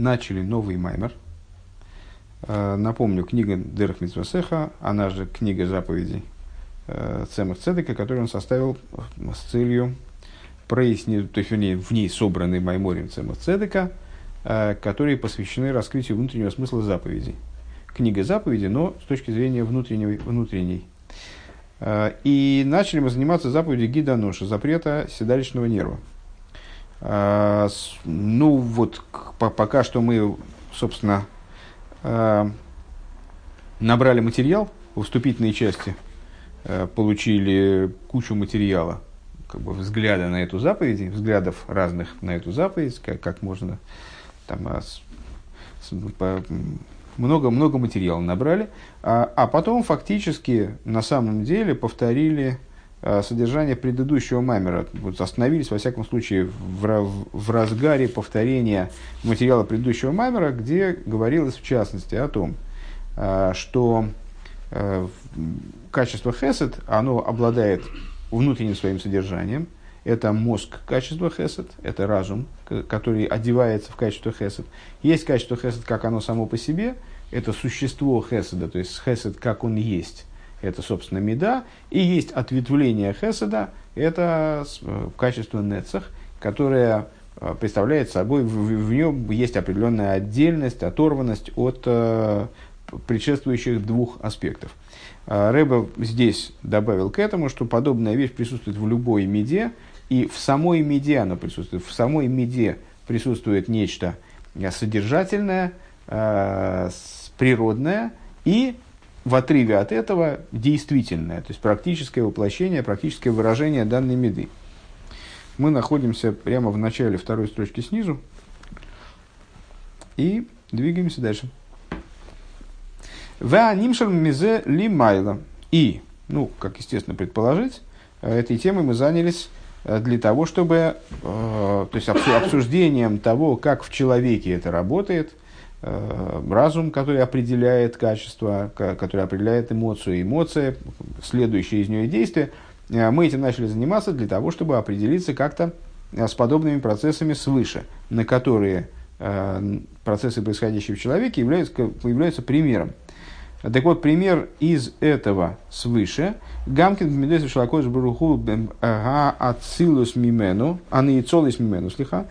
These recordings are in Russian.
начали новый маймер. Э, напомню, книга Дерах Митвасеха, она же книга заповедей э, Цемах Цедека, которую он составил с целью прояснить, то есть вернее, в ней собраны Майморим Цемах Цедека, э, которые посвящены раскрытию внутреннего смысла заповедей. Книга заповедей, но с точки зрения внутренней. внутренней. И начали мы заниматься заповедью Гида Ноша, запрета седалищного нерва. Ну вот, пока что мы, собственно, Э, набрали материал в вступительной части, э, получили кучу материала, как бы взгляда на эту заповедь, взглядов разных на эту заповедь, как, как можно там а, много-много материала набрали, а, а потом фактически на самом деле повторили а, содержание предыдущего маймера. Вот остановились, во всяком случае, в, в разгаре повторения материала предыдущего маймера, где говорилось в частности о том, а, что а, качество хесед, оно обладает внутренним своим содержанием. Это мозг качества хесед, это разум, который одевается в качество хесед. Есть качество хесед, как оно само по себе, это существо хеседа, то есть хесед, как он есть это, собственно, меда, и есть ответвление хеседа, это э, качество нецах, которое э, представляет собой, в, в нем есть определенная отдельность, оторванность от э, предшествующих двух аспектов. Э, Рэбе здесь добавил к этому, что подобная вещь присутствует в любой меде, и в самой меде она присутствует. В самой меде присутствует нечто содержательное, э, природное и в отрыве от этого действительное, то есть практическое воплощение, практическое выражение данной меды. Мы находимся прямо в начале второй строчки снизу и двигаемся дальше. Ванимшал мизе ли майла. И, ну, как естественно предположить, этой темой мы занялись э, для того, чтобы, э, то есть обсуждением того, как в человеке это работает, Э, разум, который определяет качество, который определяет эмоцию, эмоция, следующие из нее действия. Э, мы этим начали заниматься для того, чтобы определиться как-то э, с подобными процессами свыше, на которые процессы, происходящие в человеке, являются, являются примером. Так вот, пример из этого свыше. Гамкин Бмидес Шалакош Баруху Ацилус Мимену, а не Мимену, слиха,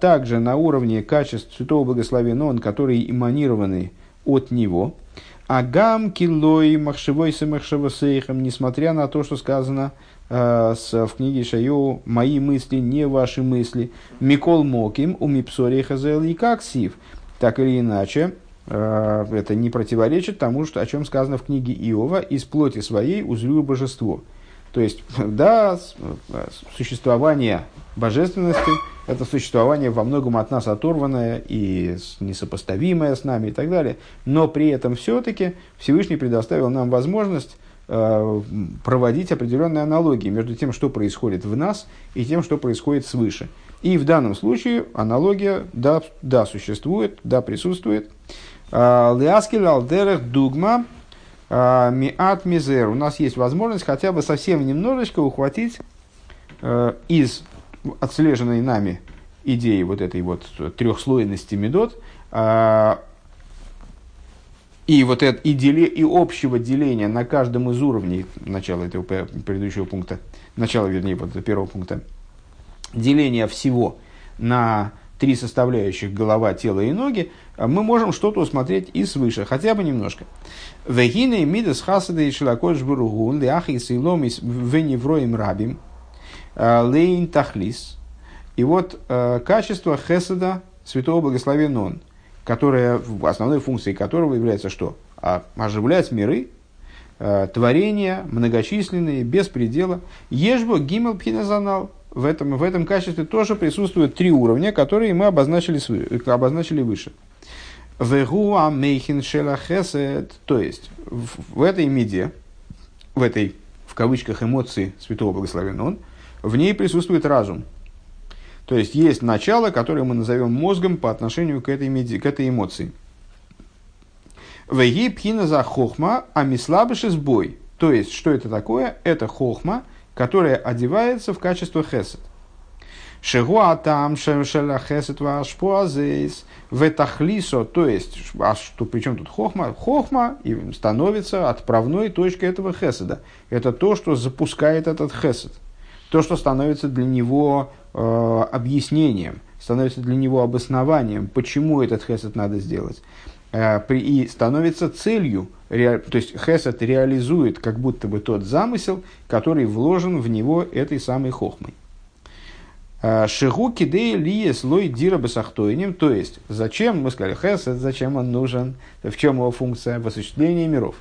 также на уровне качеств Святого Благословения, он, которые эманированы от него. А гам килой махшевой самахшевосейхам, несмотря на то, что сказано с, в книге Шайо, мои мысли не ваши мысли, Микол Моким, у Мипсори Хазел и как сив. Так или иначе, э, это не противоречит тому, что, о чем сказано в книге Иова, из плоти своей узрю божество. То есть, да, существование божественности – это существование во многом от нас оторванное и несопоставимое с нами и так далее. Но при этом все-таки Всевышний предоставил нам возможность э, проводить определенные аналогии между тем, что происходит в нас, и тем, что происходит свыше. И в данном случае аналогия, да, да существует, да, присутствует. А, Лиаскель алдерех дугма миат мизер. У нас есть возможность хотя бы совсем немножечко ухватить э, из отслеженной нами идеи вот этой вот трехслойности медот, а, и вот это, и, деле, и общего деления на каждом из уровней начала этого предыдущего пункта, начала, вернее, вот первого пункта, деления всего на три составляющих голова, тело и ноги, мы можем что-то усмотреть и свыше, хотя бы немножко. Вегины мидас хасада и шилакош буругун, лиахис и ломис веневроим рабим, Э, лейн тахлис. И вот э, качество хеседа, святого благословен он, которое, основной функцией которого является что? А, оживлять миры, э, творения многочисленные, без предела. Ежбо гимел пхиназанал. В этом, в этом качестве тоже присутствуют три уровня, которые мы обозначили, обозначили выше. Вегуа мейхин шела хесед, то есть в, в этой меде, в этой, в кавычках, эмоции святого благословен он, в ней присутствует разум. То есть есть начало, которое мы назовем мозгом по отношению к этой, меди, к этой эмоции. Веги пхина за хохма, а мислабыш сбой. То есть, что это такое? Это хохма, которая одевается в качество хесед. Шигуа там шелахесет вашпуазейс ветахлисо, то есть, а что, при чем тут хохма? Хохма и становится отправной точкой этого хеседа. Это то, что запускает этот хесед. То, что становится для него э, объяснением, становится для него обоснованием, почему этот хесед надо сделать. Э, и становится целью, то есть хесед реализует как будто бы тот замысел, который вложен в него этой самой хохмой. Э, Шигу кидей лие слой дира басахтойним, то есть, зачем, мы сказали, хесед, зачем он нужен, в чем его функция, в осуществлении миров.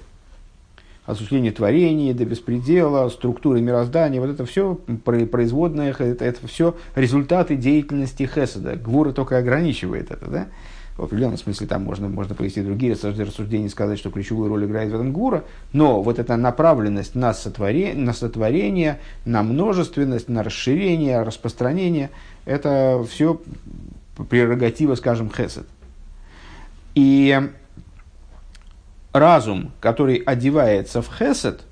Осуществление творений, до беспредела, структуры мироздания, вот это все производное, это, это все результаты деятельности хеседа. Гвура только ограничивает это, да? В определенном смысле там можно, можно провести другие рассуждения, сказать, что ключевую роль играет в этом гура, но вот эта направленность на сотворение, на, сотворение, на множественность, на расширение, распространение, это все прерогатива, скажем, хесед. И разум, который одевается в хесед,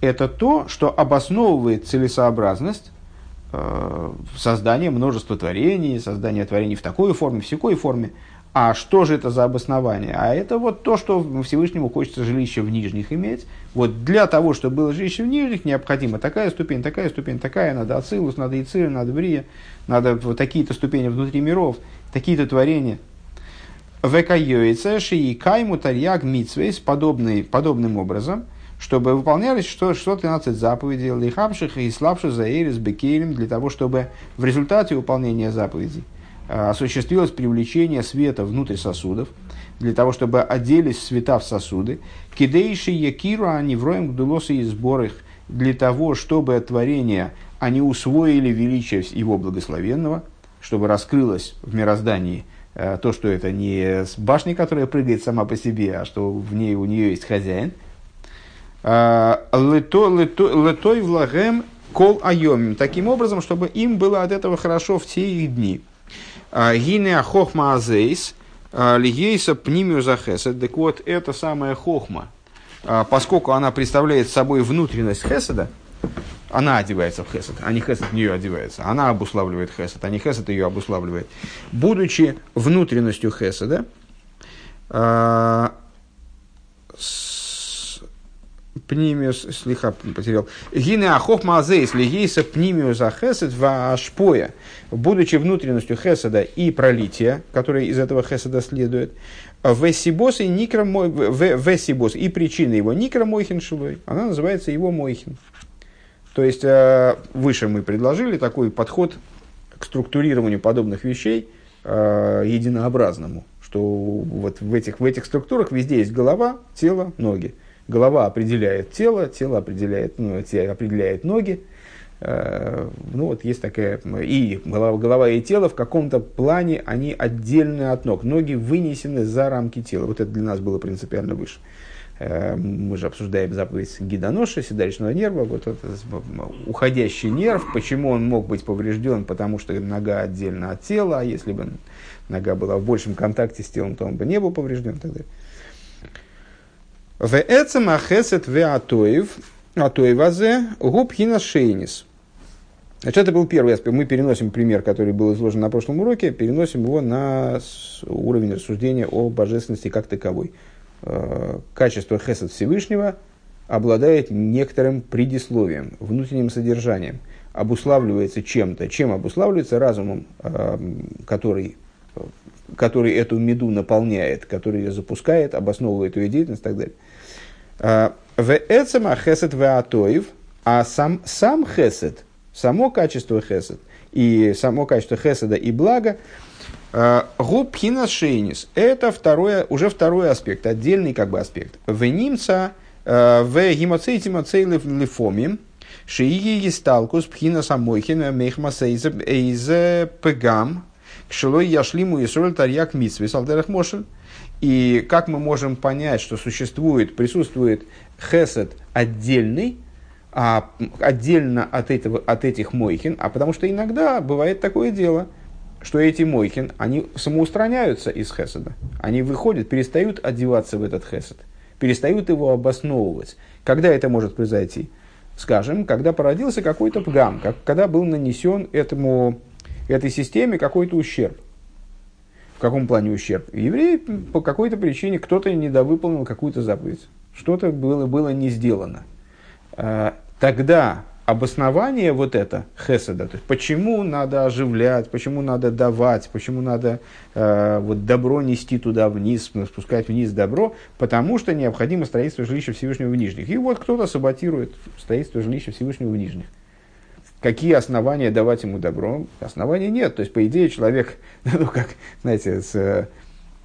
это то, что обосновывает целесообразность э, создания множества творений, создания творений в такой форме, в всякой форме, а что же это за обоснование? А это вот то, что Всевышнему хочется жилище в нижних иметь. Вот для того, чтобы было жилище в нижних, необходима такая ступень, такая ступень, такая. Надо Ацилус, надо Ицир, надо Брия, надо вот такие-то ступени внутри миров, такие-то творения. Векайоице и кайму тарьяг митсвейс подобным образом, чтобы выполнялись 113 заповедей, лихамших и слабших за эрис бекелем, для того, чтобы в результате выполнения заповедей осуществилось привлечение света внутрь сосудов, для того, чтобы оделись света в сосуды. Кидейши якиру они вроем гдулосы и сборах, для того, чтобы творение они усвоили величие его благословенного, чтобы раскрылось в мироздании э, то, что это не башня, которая прыгает сама по себе, а что в ней у нее есть хозяин. Э, летой влагем кол айомим. Таким образом, чтобы им было от этого хорошо в те их дни. Гине хохма азейс, а, лигейса пнимию захесед. Так вот, это самая хохма, а, поскольку она представляет собой внутренность хеседа, она одевается в хесед, а не хесед в нее одевается. Она обуславливает хесед, а не хесед ее обуславливает. Будучи внутренностью хеседа, пнимиус, слиха потерял. Гине ахохма азейс лигейса пнимиус ахесед вашпоя. Будучи внутренностью хеседа и пролития, которое из этого хеседа следует, весибос и никра весибос и причина его никра мойхин шилой, она называется его мойхин. То есть, э, выше мы предложили такой подход к структурированию подобных вещей э, единообразному, что вот в этих, в этих структурах везде есть голова, тело, ноги. Голова определяет тело, тело определяет, ну, тело определяет ноги. Э, ну вот есть такая, и голова, голова и тело в каком-то плане, они отдельны от ног. Ноги вынесены за рамки тела. Вот это для нас было принципиально выше. Э, мы же обсуждаем заповедь гидоноши, седалищного нерва, вот этот уходящий нерв, почему он мог быть поврежден, потому что нога отдельно от тела, а если бы нога была в большем контакте с телом, то он бы не был поврежден. Тогда. В эцем ахесет в атоев, атоевазе губхина шейнис. Значит, это был первый аспект. Мы переносим пример, который был изложен на прошлом уроке, переносим его на уровень рассуждения о божественности как таковой. Э, качество хесед Всевышнего обладает некоторым предисловием, внутренним содержанием, обуславливается чем-то. Чем обуславливается разумом, э, который который эту меду наполняет, который ее запускает, обосновывает ее деятельность и так далее. А, в эцема хесед веатоев, а сам, сам хесед, само качество хесед, и само качество хеседа и блага, а, губхина шейнис, это второе, уже второй аспект, отдельный как бы аспект. В немца а, в гемоцейте мацейлев лифомим, шииги гисталкус пхина самойхина мехмасейзе пегам, Кшилой яшлиму и соль тарьяк митсвис алдерах мошель. И как мы можем понять, что существует, присутствует хесед отдельный, а отдельно от, этого, от этих мойхин, а потому что иногда бывает такое дело, что эти мойхин, они самоустраняются из хеседа. Они выходят, перестают одеваться в этот хесед, перестают его обосновывать. Когда это может произойти? Скажем, когда породился какой-то пгам, как, когда был нанесен этому этой системе какой-то ущерб. В каком плане ущерб? Еврей по какой-то причине кто-то недовыполнил какую-то заповедь. Что-то было, было не сделано. А, тогда обоснование вот это, хеседа, то есть почему надо оживлять, почему надо давать, почему надо э, вот добро нести туда вниз, спускать вниз добро, потому что необходимо строительство жилища Всевышнего в Нижних. И вот кто-то саботирует строительство жилища Всевышнего в Нижних. Какие основания давать ему добро? Оснований нет. То есть, по идее, человек, ну, как, знаете, с, э,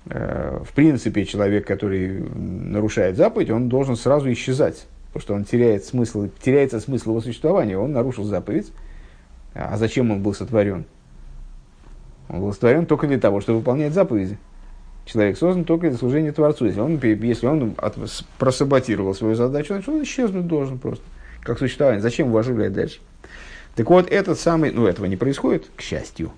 в принципе, человек, который нарушает заповедь, он должен сразу исчезать потому что он теряет смысл, теряется смысл его существования. Он нарушил заповедь. А зачем он был сотворен? Он был сотворен только для того, чтобы выполнять заповеди. Человек создан только для служения Творцу. Если он, если он от, просаботировал свою задачу, значит, он исчезнуть должен просто, как существование. Зачем его оживлять дальше? Так вот, этот самый, ну, этого не происходит, к счастью.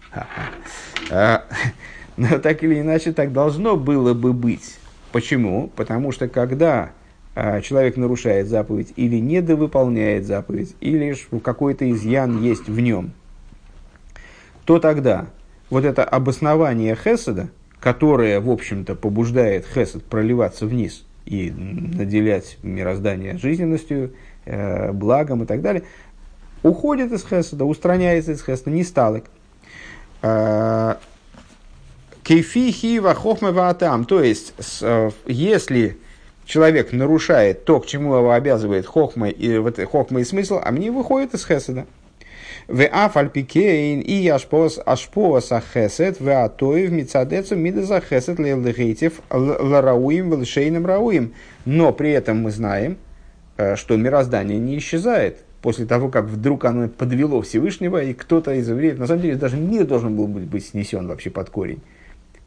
А, но так или иначе, так должно было бы быть. Почему? Потому что когда а, человек нарушает заповедь или недовыполняет заповедь, или какой-то изъян есть в нем, то тогда вот это обоснование Хеседа, которое, в общем-то, побуждает Хесед проливаться вниз и наделять мироздание жизненностью, э, благом и так далее, уходит из Хеседа, устраняется из Хеседа, не сталок. А, Кейфи хохма ваатам, то есть, э, если человек нарушает то, к чему его обязывает хохма и, вот, хохма и смысл, а мне выходит из хеседа. В афальпикейн и ашпос ашпос ахесед в атоев мицадецу мидаза хесед лелдехейтев ларауим велшейным рауим. Но при этом мы знаем, э, что мироздание не исчезает после того, как вдруг оно подвело Всевышнего, и кто-то из евреев, на самом деле, даже мир должен был быть снесен вообще под корень.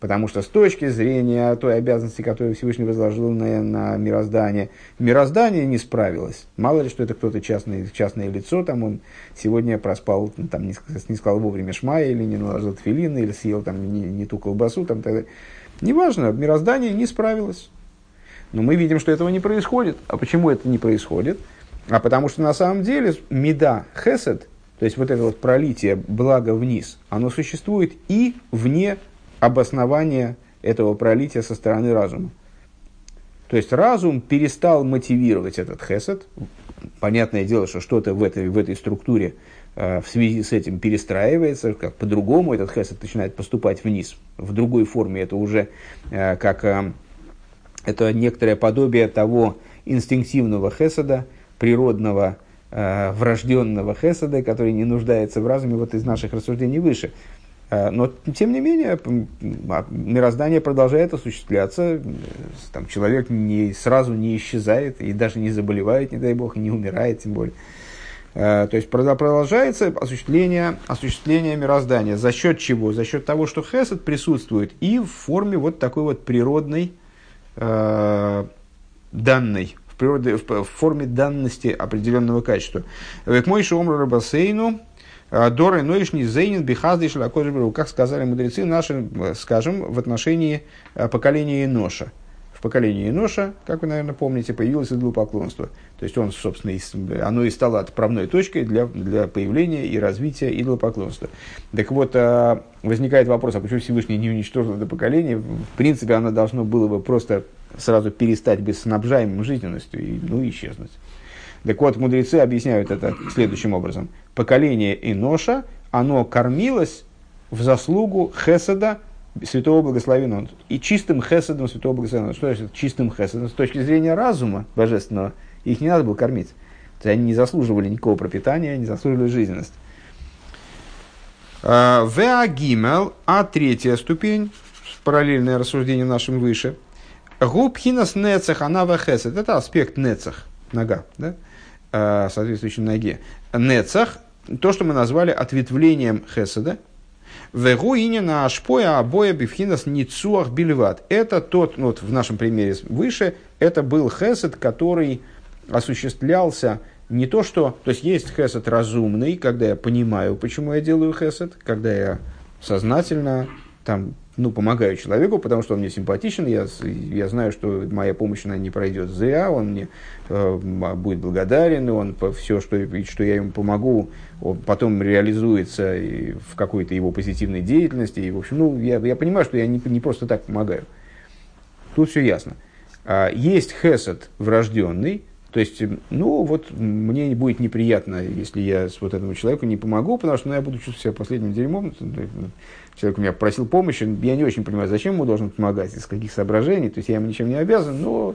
Потому что с точки зрения той обязанности, которую Всевышний возложил на, на мироздание, мироздание не справилось. Мало ли, что это кто-то частное, частное лицо, там он сегодня проспал, там, не, не сказал вовремя шмая, или не наложил тфилин, или съел там, не, не ту колбасу. Там, тогда. Неважно, мироздание не справилось. Но мы видим, что этого не происходит. А почему это не происходит? А потому что на самом деле меда хесед, то есть вот это вот пролитие блага вниз, оно существует и вне обоснование этого пролития со стороны разума. То есть разум перестал мотивировать этот хесед. Понятное дело, что что-то в этой, в этой структуре э, в связи с этим перестраивается, как по-другому этот хесед начинает поступать вниз. В другой форме это уже э, как э, это некоторое подобие того инстинктивного хеседа, природного, э, врожденного хеседа, который не нуждается в разуме вот из наших рассуждений выше. Э, но, тем не менее, а, мироздание продолжает осуществляться. Там, человек не, сразу не исчезает и даже не заболевает, не дай бог, и не умирает, тем более. Э, то есть продолжается осуществление, осуществление мироздания. За счет чего? За счет того, что хесед присутствует и в форме вот такой вот природной э, данной, природе, в, в форме данности определенного качества. Век мой шумру бассейну а, Доры Нойшни Зейнин Бихазды Шалакожберу, как сказали мудрецы наши, э, скажем, в отношении э, поколения Ноша. В поколении Ноша, как вы, наверное, помните, появилось идолопоклонство. То есть он, собственно, оно и стало отправной точкой для, для появления и развития идолопоклонства. Так вот, а, возникает вопрос, а почему Всевышний не уничтожил это поколение? В принципе, оно должно было бы просто сразу перестать быть снабжаемым жизненностью и ну, исчезнуть. Так вот, мудрецы объясняют это следующим образом. Поколение Иноша, оно кормилось в заслугу Хеседа, святого благословенного. И чистым хеседом святого благословенного. Что значит чистым хеседом? С точки зрения разума божественного, их не надо было кормить. То есть они не заслуживали никакого пропитания, не заслуживали жизненность. А, Веагимел, а третья ступень, параллельное рассуждение нашим выше. Губхинас нецех анава хесед. Это аспект нецех, нога. Да? Э, соответствующей ноге. Нецах, то, что мы назвали ответвлением хеседа, Вегу на ашпоя обоя бифхинас ницуах бельват. Это тот, ну, вот в нашем примере выше, это был хесед, который осуществлялся не то, что... То есть есть хесед разумный, когда я понимаю, почему я делаю хесед, когда я сознательно там, ну, помогаю человеку, потому что он мне симпатичен, я, я знаю, что моя помощь она не пройдет зря, он мне э, будет благодарен, и он все, что, что я ему помогу, он потом реализуется в какой-то его позитивной деятельности. И, в общем, ну, я, я понимаю, что я не, не просто так помогаю. Тут все ясно. А, есть хесед врожденный, то есть, ну, вот мне будет неприятно, если я вот этому человеку не помогу, потому что ну, я буду чувствовать себя последним дерьмом. Человек у меня просил помощи, я не очень понимаю, зачем ему должен помогать, из каких соображений, то есть я ему ничем не обязан, но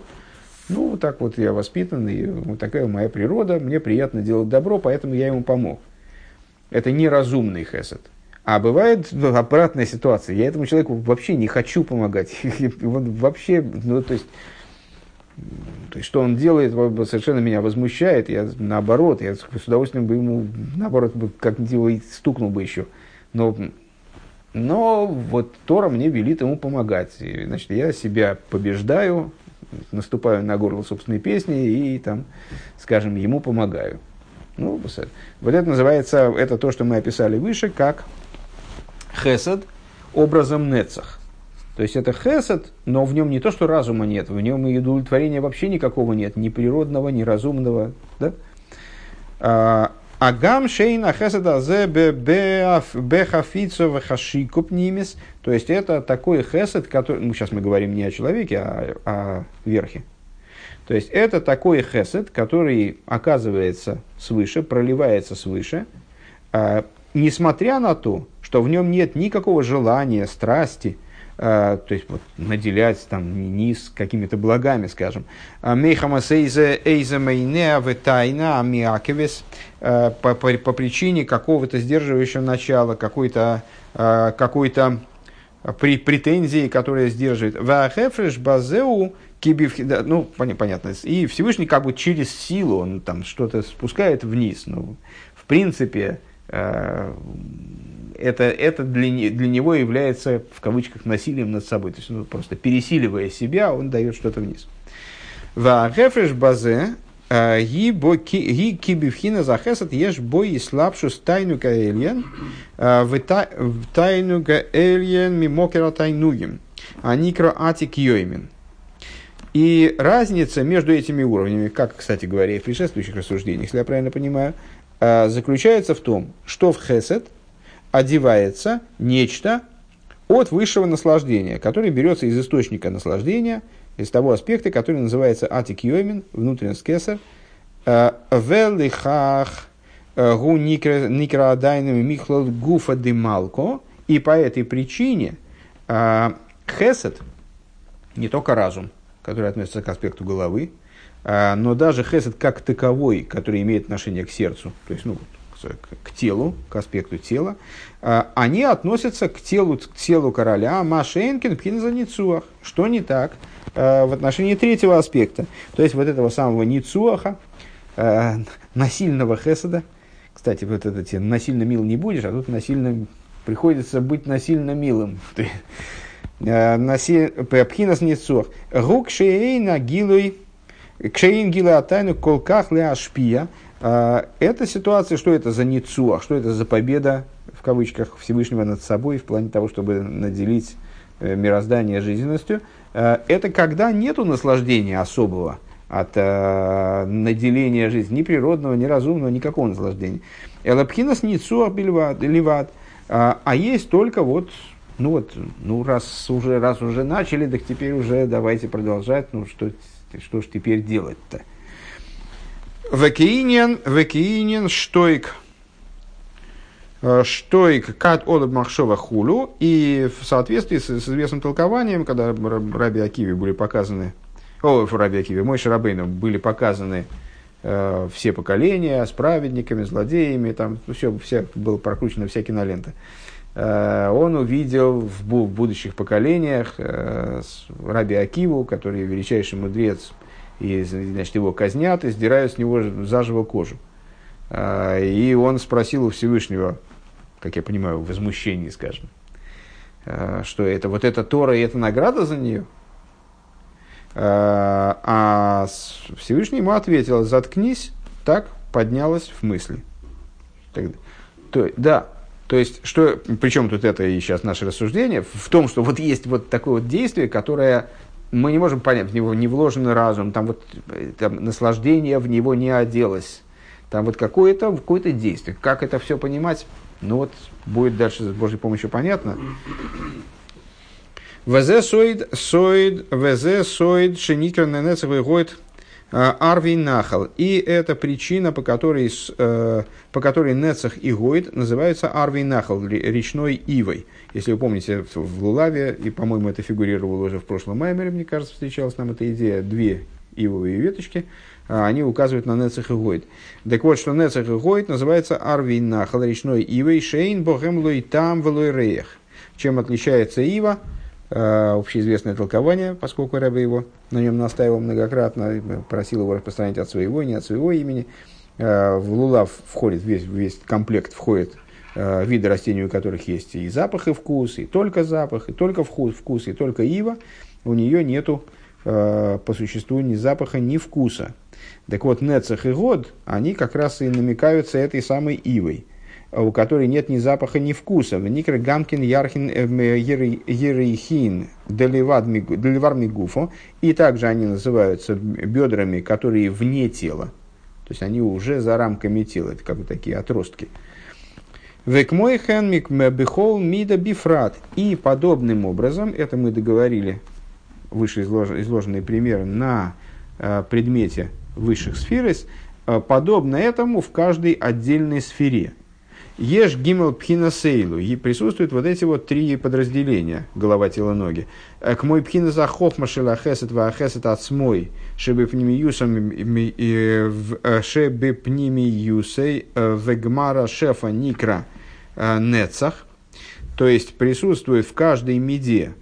ну, вот так вот я воспитан, и вот такая моя природа, мне приятно делать добро, поэтому я ему помог. Это неразумный хесед. А бывает ну, обратная ситуация. Я этому человеку вообще не хочу помогать. вообще, ну, то есть, то есть, что он делает, совершенно меня возмущает. Я наоборот, я с удовольствием бы ему, наоборот, бы как-нибудь его стукнул бы еще. Но, но вот Тора мне велит ему помогать. И, значит, я себя побеждаю, наступаю на горло собственной песни и, там, скажем, ему помогаю. Ну, вот это называется, это то, что мы описали выше, как хесед образом нецах. То есть это хесед, но в нем не то, что разума нет, в нем и удовлетворения вообще никакого нет, ни природного, ни разумного. Да? А, Агам шейна хеседа зе бехафицо вехашикуп нимис. То есть это такой хесед, который... Ну, сейчас мы говорим не о человеке, а о верхе. То есть это такой хесед, который оказывается свыше, проливается свыше, а, несмотря на то, что в нем нет никакого желания, страсти, то есть вот, наделять там низ какими-то благами, скажем. А э, по, по, по причине какого-то сдерживающего начала, какой-то э, какой-то при, претензии, которая сдерживает. Вахефреш базеу ну, понятно. И Всевышний как бы через силу он там что-то спускает вниз. Ну, в принципе, это, это для, для него является, в кавычках, насилием над собой. То есть, ну, просто пересиливая себя, он дает что-то вниз. В рефреш базе э, ги кибивхина захесат ешь бой и слабшу стайну гаэльен э, в тайну гаэльен мимокера тайнугим. А никро атик йоймин. И разница между этими уровнями, как, кстати говоря, и в предшествующих рассуждениях, если я правильно понимаю, э, заключается в том, что в хесед – одевается нечто от высшего наслаждения, которое берется из источника наслаждения, из того аспекта, который называется атик йомин, внутренность кесар, э, велихах э, гу никрадайным михлал гуфа дымалко, и по этой причине э, хесед, не только разум, который относится к аспекту головы, но даже хесед как таковой, который имеет отношение к сердцу, то есть, ну, к телу, к аспекту тела, а, они относятся к телу, к телу короля Машенкин Пхинза Что не так а, в отношении третьего аспекта? То есть вот этого самого Ницуаха, а, насильного хеседа. Кстати, вот это тебе насильно мил не будешь, а тут насильно приходится быть насильно милым. Пхинас Ницуах. Гук шейна гилуй Кшейн гила атайну колках ле ашпия – а, эта ситуация, что это за ницуах, что это за победа, в кавычках, Всевышнего над собой в плане того, чтобы наделить э, мироздание жизненностью, а, это когда нету наслаждения особого от э, наделения жизни, ни природного, ни разумного, никакого наслаждения. Элапхинас ницуах ливат, а, а есть только вот ну вот, ну раз уже, раз уже начали, так теперь уже давайте продолжать, ну что, что ж теперь делать-то? Векиинен, векиинен, штойк, э, штойк кат олаб махшова хулю. И в соответствии с, с известным толкованием, когда Раби Акиви были показаны, о, Раби Акиви, мой Шарабейну были показаны э, все поколения с праведниками, злодеями, там все, все было прокручено вся кинолента. Э, он увидел в, будущих поколениях э, Раби Акиву, который величайший мудрец и значит, его казнят и сдирают с него заживо кожу. А, и он спросил у Всевышнего, как я понимаю, в возмущении, скажем, что это вот эта Тора и это награда за нее. А, Всевышний ему ответил, заткнись, так поднялась в мысли. То, да, То есть, что, причем тут это и сейчас наше рассуждение, в том, что вот есть вот такое вот действие, которое мы не можем понять, в него не вложен разум, там вот там, наслаждение в него не оделось, там вот какое-то какое действие. Как это все понимать? Ну вот, будет дальше с Божьей помощью понятно. ВЗ соид, соид, ВЗ соид, шеникер ненецах выходит а, Арви Нахал. И это причина, по которой, э, по которой Нецах и Гойд называются Арви Нахал, речной Ивой. Если вы помните, в Лулаве, и, по-моему, это фигурировало уже в прошлом маймере, мне кажется, встречалась нам эта идея, две ивовые веточки, а, они указывают на Нецах и Гойд. Так вот, что Нецах и Гойд называется Арви Нахал, речной Ивой, Шейн Богем Лой Там Велой Чем отличается Ива? Э, общеизвестное толкование, поскольку Рэбе его на нем настаивал многократно, просил его распространять от своего, не от своего имени. Э, в лулав входит весь, весь комплект, входит э, виды растений, у которых есть и запах, и вкус, и только запах, и только вкус, вкус и только ива. У нее нету по существу ни запаха, ни вкуса. Так вот, Нецах и Год, они как раз и намекаются этой самой ивой – у которой нет ни запаха, ни вкуса. В Никр Гамкин Ярхин э, Ерейхин Деливар Мигуфо. И также они называются бедрами, которые вне тела. То есть они уже за рамками тела, это как бы такие отростки. Векмойхен бихол мида бифрат. И подобным образом, это мы договорили, выше изложенный пример на э, предмете высших сфер, э, подобно этому в каждой отдельной сфере – Еш гимел пхина сейлу. И присутствуют вот эти вот три подразделения, голова, тело, ноги. Э, к мой пхина за хохма шела хесет ва хесет от смой, шебе пнимиюсом э, шебе пнимиюсей э, вегмара шефа никра нецах. То есть присутствует в каждой меде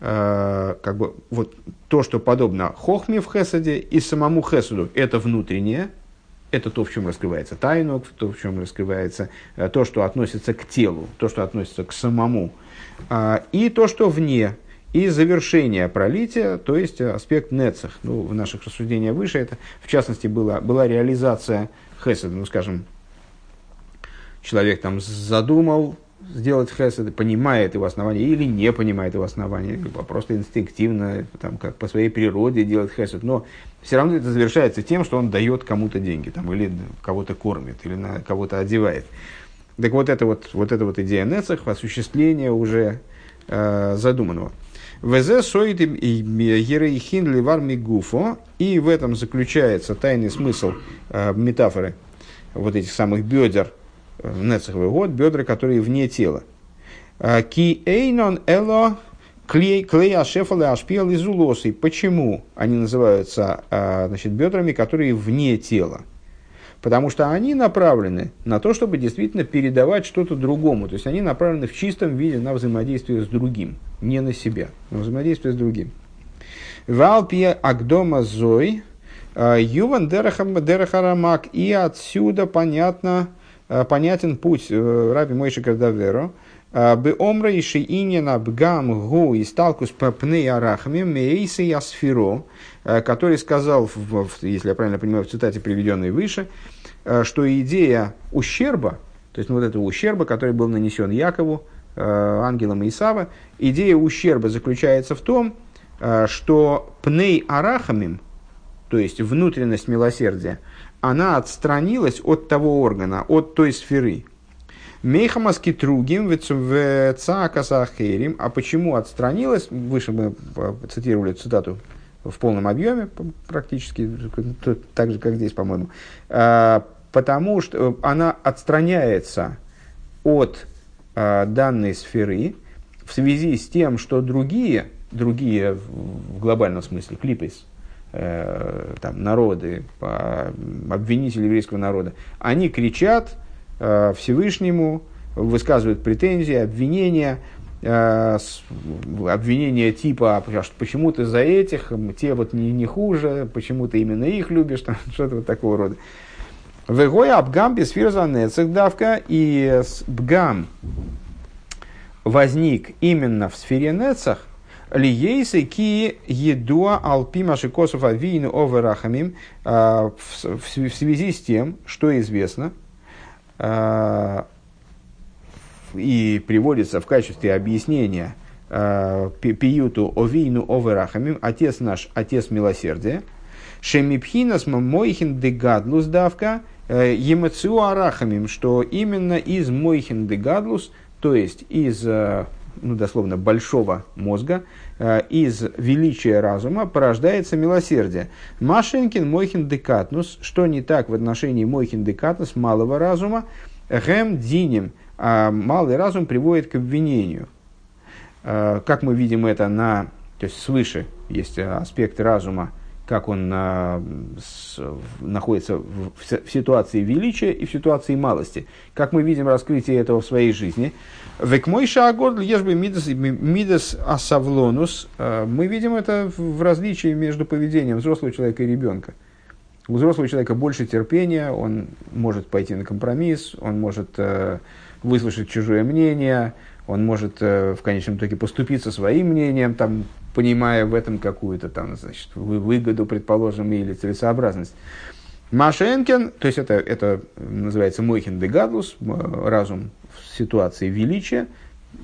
как бы вот то, что подобно хохме в хесаде и самому хесаду, это внутреннее – это то, в чем раскрывается тайнок, то, в чем раскрывается э, то, что относится к телу, то, что относится к самому, а, и то, что вне, и завершение пролития, то есть аспект нецах. Ну, в наших рассуждениях выше это, в частности, была, была реализация хеседа, ну, скажем, человек там задумал, сделать хесед, понимает его основания или не понимает его основания, либо просто инстинктивно, там, как по своей природе делать хесед. Но все равно это завершается тем, что он дает кому-то деньги, там, или кого-то кормит, или на кого-то одевает. Так вот, это вот, вот эта вот идея Нецах, осуществление уже э, задуманного. ВЗ соит ерейхин ливар мигуфо, и в этом заключается тайный смысл э, метафоры вот этих самых бедер, Нецеховый год, бедра, которые вне тела. А, ки эйнон эло клей ашефалы ашпиал из улосы. Почему они называются а, значит, бедрами, которые вне тела? Потому что они направлены на то, чтобы действительно передавать что-то другому. То есть они направлены в чистом виде на взаимодействие с другим, не на себя, на взаимодействие с другим. Валпия Агдома Зой, а, Юван Дерахарамак. И отсюда понятно, понятен путь э, Раби Мойши Кавдаверо, э, бы омра и шиинина бгам гу и сталкус папны арахами мейсы ясфиро, который сказал, если я правильно понимаю, в цитате, приведенной выше, что идея ущерба, то есть ну, вот этого ущерба, который был нанесен Якову, ангелам Исава, идея ущерба заключается в том, что пней арахамим, то есть внутренность милосердия, она отстранилась от того органа, от той сферы. Мейхамаски тругим в цаакасахерим. А почему отстранилась? Выше мы э, цитировали цитату в полном объеме, практически так же, как здесь, по-моему. А, потому что она отстраняется от а, данной сферы в связи с тем, что другие, другие в глобальном смысле, клипейс, э, там, народы, обвинители еврейского народа, они кричат э, Всевышнему, высказывают претензии, обвинения, э, обвинения типа, «А почему ты за этих, те вот не, не хуже, почему ты именно их любишь, там, что-то вот такого рода. Вегоя абгам без давка, и бгам возник именно в сфере нецах, Лиейсы ки едуа алпима шикосов авиину оверахамим а, в связи с тем, что известно, а, и приводится в качестве объяснения э, пиюту овейну оверахамим, отец наш, отец милосердия, шемипхинас мойхин дегадлус давка, емацию арахамим, что именно из мойхин дегадлус, то есть из, ну, дословно, большого мозга, из величия разума порождается милосердие. Машенкин мойхин декатнус, что не так в отношении мойхин декатнус, малого разума, диним, а малый разум приводит к обвинению. А, как мы видим это на, то есть свыше есть аспект разума, как он а, с, находится в, в ситуации величия и в ситуации малости. Как мы видим раскрытие этого в своей жизни. Век мой шагод ежбы мидас асавлонус. А, мы видим это в различии между поведением взрослого человека и ребенка. У взрослого человека больше терпения, он может пойти на компромисс, он может э, выслушать чужое мнение, он может э, в конечном итоге поступиться своим мнением, там, понимая в этом какую-то там, значит, выгоду, предположим, или целесообразность. Машенкин, то есть это, это называется Мойхин де Гадлус, разум в ситуации величия.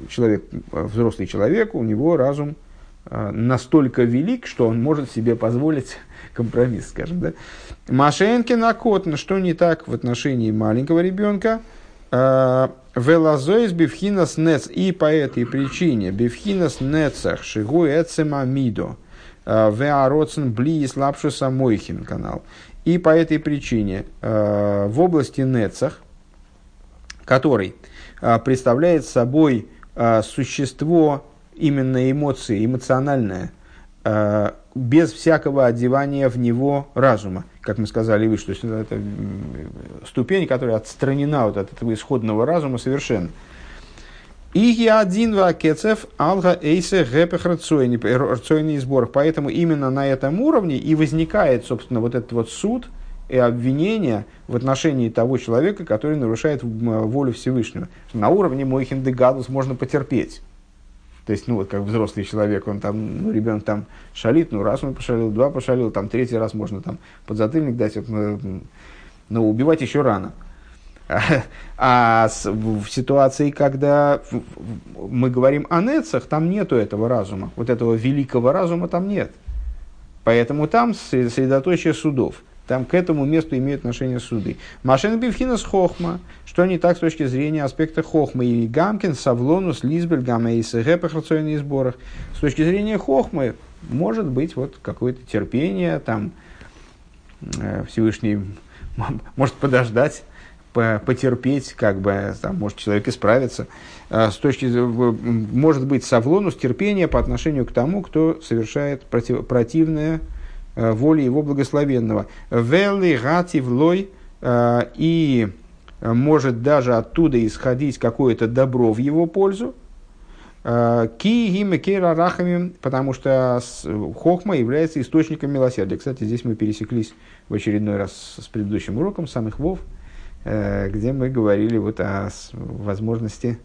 Человек, взрослый человек, у него разум э, настолько велик, что он может себе позволить компромисс, скажем, да. Машенкин Акотн, что не так в отношении маленького ребенка, Велазоис бифхинас нец. И по этой причине бифхинас нецах шигу эцемамидо. А, Веароцен бли слабшу самойхин канал. И по этой причине а, в области нецах, который представляет собой существо именно эмоции, эмоциональное, без всякого одевания в него разума. Как мы сказали выше, то есть это ступень, которая отстранена вот от этого исходного разума совершенно. И один вакецев алга эйсе гэпехрацойный сбор. Поэтому именно на этом уровне и возникает, собственно, вот этот вот суд и обвинение в отношении того человека, который нарушает волю Всевышнего. На уровне Мойхин де Гадус можно потерпеть. То есть, ну вот как взрослый человек, он там, ну ребенок там шалит, ну раз он пошалил, два пошалил, там третий раз можно там подзатыльник дать, вот, ну, но убивать еще рано. А в ситуации, когда мы говорим о нецах, там нету этого разума, вот этого великого разума там нет. Поэтому там средоточие судов. Там к этому месту имеют отношение суды. Машина Бивхинас Хохма, что не так с точки зрения аспекта Хохмы. И Гамкин, Савлонус, Лизбель, Гамма и Сэгепах рационных сборах. С точки зрения Хохмы, может быть вот какое-то терпение, там э, Всевышний может подождать, потерпеть, как бы, там, может человек исправиться. С точки, может быть, савлонус терпение по отношению к тому, кто совершает против, противное воли его благословенного. Вели гати влой э, и может даже оттуда исходить какое-то добро в его пользу. Э, ки гиме кера рахами, потому что хохма является источником милосердия. Кстати, здесь мы пересеклись в очередной раз с предыдущим уроком самых вов, где мы говорили вот о возможности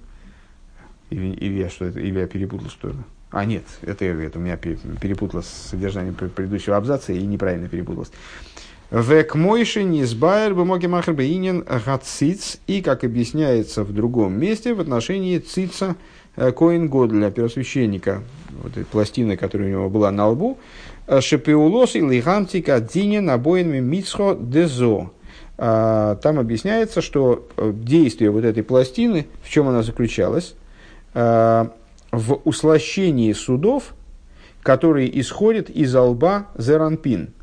или, или я что это, или я перепутал что то а, нет, это, это у меня перепуталось содержание предыдущего абзаца и неправильно перепуталось. Век мойши низбайр бумаги махр бейнин гациц. И, как объясняется в другом месте, в отношении цица э, Коин Годля, первосвященника, вот этой пластины, которая у него была на лбу, э, Шепеулос и лихантика динин обоинами мицхо дезо. А, там объясняется, что э, действие вот этой пластины, в чем она заключалась, в услощении судов, которые исходят из алба Зеранпин.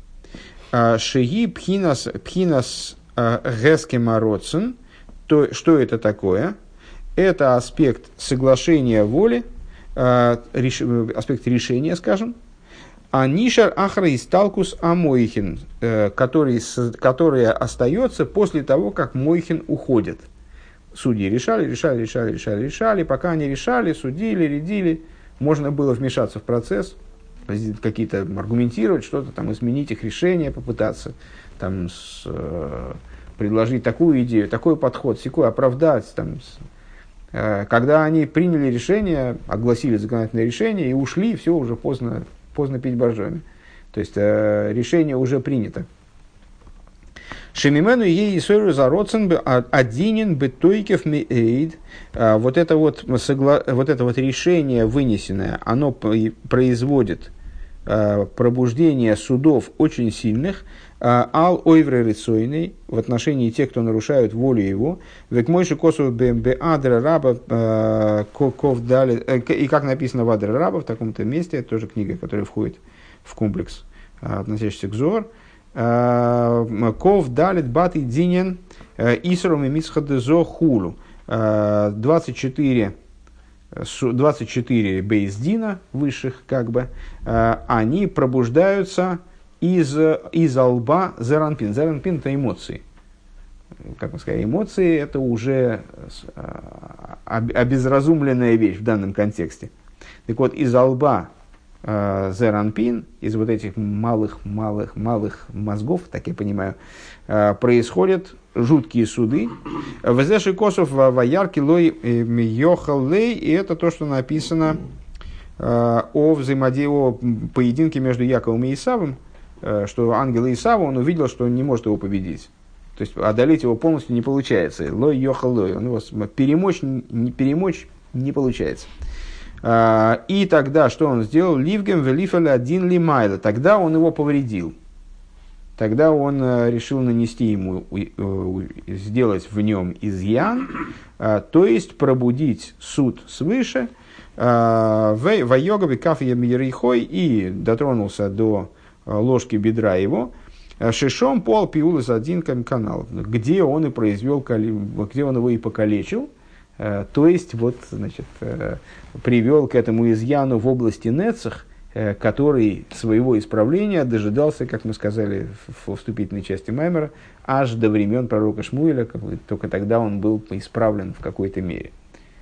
А, Шеги пхинас, пхинас а, гескемароцен. То, что это такое? Это аспект соглашения воли, а, реш, аспект решения, скажем, а нишар ахра и сталкус амойхин, э, который, который остается после того, как мойхин уходит – судьи решали, решали, решали, решали, решали. Пока они решали, судили, редили, можно было вмешаться в процесс, какие-то аргументировать что-то, там, изменить их решение, попытаться там, с, э, предложить такую идею, такой подход, секой, оправдать. Там, с, э, когда они приняли решение, огласили законодательное решение и ушли, все уже поздно, поздно пить боржоми. То есть э, решение уже принято. Шемимену ей Исойру Зароцен Адинин Бетойкев Мейд. Вот это вот, вот это вот решение вынесенное, оно производит пробуждение судов очень сильных, ал ойвре рецойный в отношении тех, кто нарушают волю его, век мойши косу бе адра раба ков дали, и как написано в адре раба в таком-то месте, это тоже книга, которая входит в комплекс, относящийся к Зор, ков далит бат и динен исром и мисхады зо хулу. 24 24 бейздина высших, как бы, они пробуждаются из, из лба зеранпин. Зеранпин – это эмоции. Как мы сказали, эмоции – это уже обезразумленная вещь в данном контексте. Так вот, из лба э, зеранпин, из вот этих малых-малых малых мозгов, так я понимаю, э, происходят жуткие суды. Везеши косов ваярки лой э, йохал лей, и это то, что написано о взаимодействии, о поединке между Яковом и Исавом, Э, что ангел Исава, он увидел, что он не может его победить. То есть одолеть его полностью не получается. Лой йохал лой. Он его перемочь, не, перемочь не получается. А, и тогда что он сделал? Ливгем велифали один лимайла. Тогда он его повредил. Тогда он э, решил нанести ему, э, сделать в нем изъян, то есть пробудить суд свыше, в йогове кафе и дотронулся до Э, ложки бедра его, Шишом пол пиулас один канал, где он и произвел, где он его и покалечил, то есть вот, значит, привел к этому изъяну в области Нецах, который своего исправления дожидался, как мы сказали в вступительной части Маймера, аж до времен пророка Шмуэля, только тогда он был исправлен в какой-то мере.